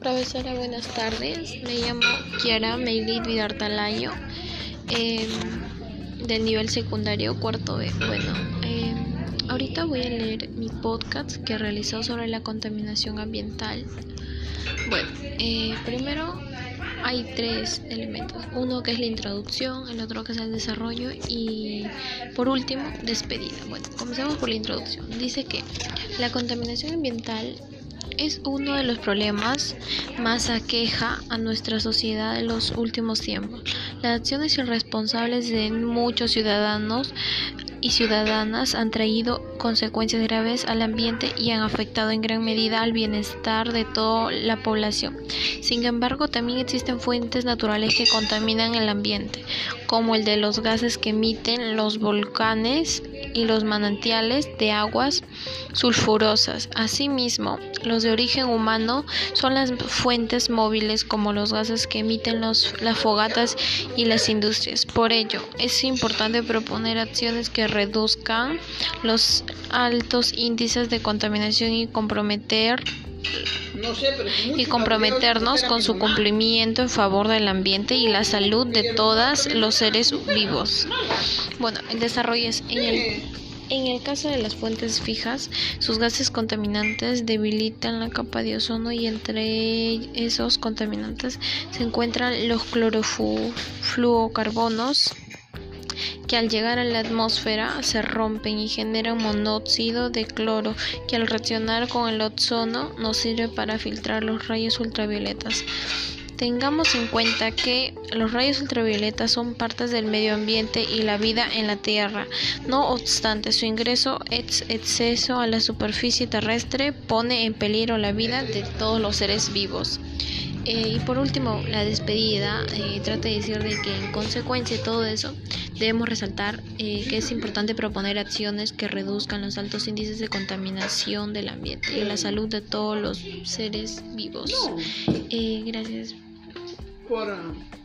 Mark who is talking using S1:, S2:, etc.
S1: Profesora, buenas tardes. Me llamo Kiara Meilid Vidartalayo, eh, del nivel secundario cuarto B. Bueno, eh, ahorita voy a leer mi podcast que realizó sobre la contaminación ambiental. Bueno, eh, primero hay tres elementos. Uno que es la introducción, el otro que es el desarrollo y por último, despedida. Bueno, comencemos por la introducción. Dice que la contaminación ambiental es uno de los problemas más aqueja a nuestra sociedad en los últimos tiempos. Las acciones irresponsables de muchos ciudadanos y ciudadanas han traído consecuencias graves al ambiente y han afectado en gran medida al bienestar de toda la población. Sin embargo, también existen fuentes naturales que contaminan el ambiente, como el de los gases que emiten los volcanes y los manantiales de aguas sulfurosas. Asimismo, los de origen humano son las fuentes móviles como los gases que emiten los, las fogatas y las industrias. Por ello, es importante proponer acciones que reduzcan los altos índices de contaminación y comprometer y comprometernos con su cumplimiento en favor del ambiente y la salud de todos los seres vivos. Bueno, el desarrollo es en el en el caso de las fuentes fijas, sus gases contaminantes debilitan la capa de ozono y entre esos contaminantes se encuentran los clorofluorocarbonos que al llegar a la atmósfera se rompen y generan monóxido de cloro que al reaccionar con el ozono nos sirve para filtrar los rayos ultravioletas. Tengamos en cuenta que los rayos ultravioletas son partes del medio ambiente y la vida en la Tierra. No obstante, su ingreso ex exceso a la superficie terrestre pone en peligro la vida de todos los seres vivos. Eh, y por último, la despedida eh, trata de decir de que en consecuencia de todo eso debemos resaltar eh, que es importante proponer acciones que reduzcan los altos índices de contaminación del ambiente y la salud de todos los seres vivos. gracias. Porã.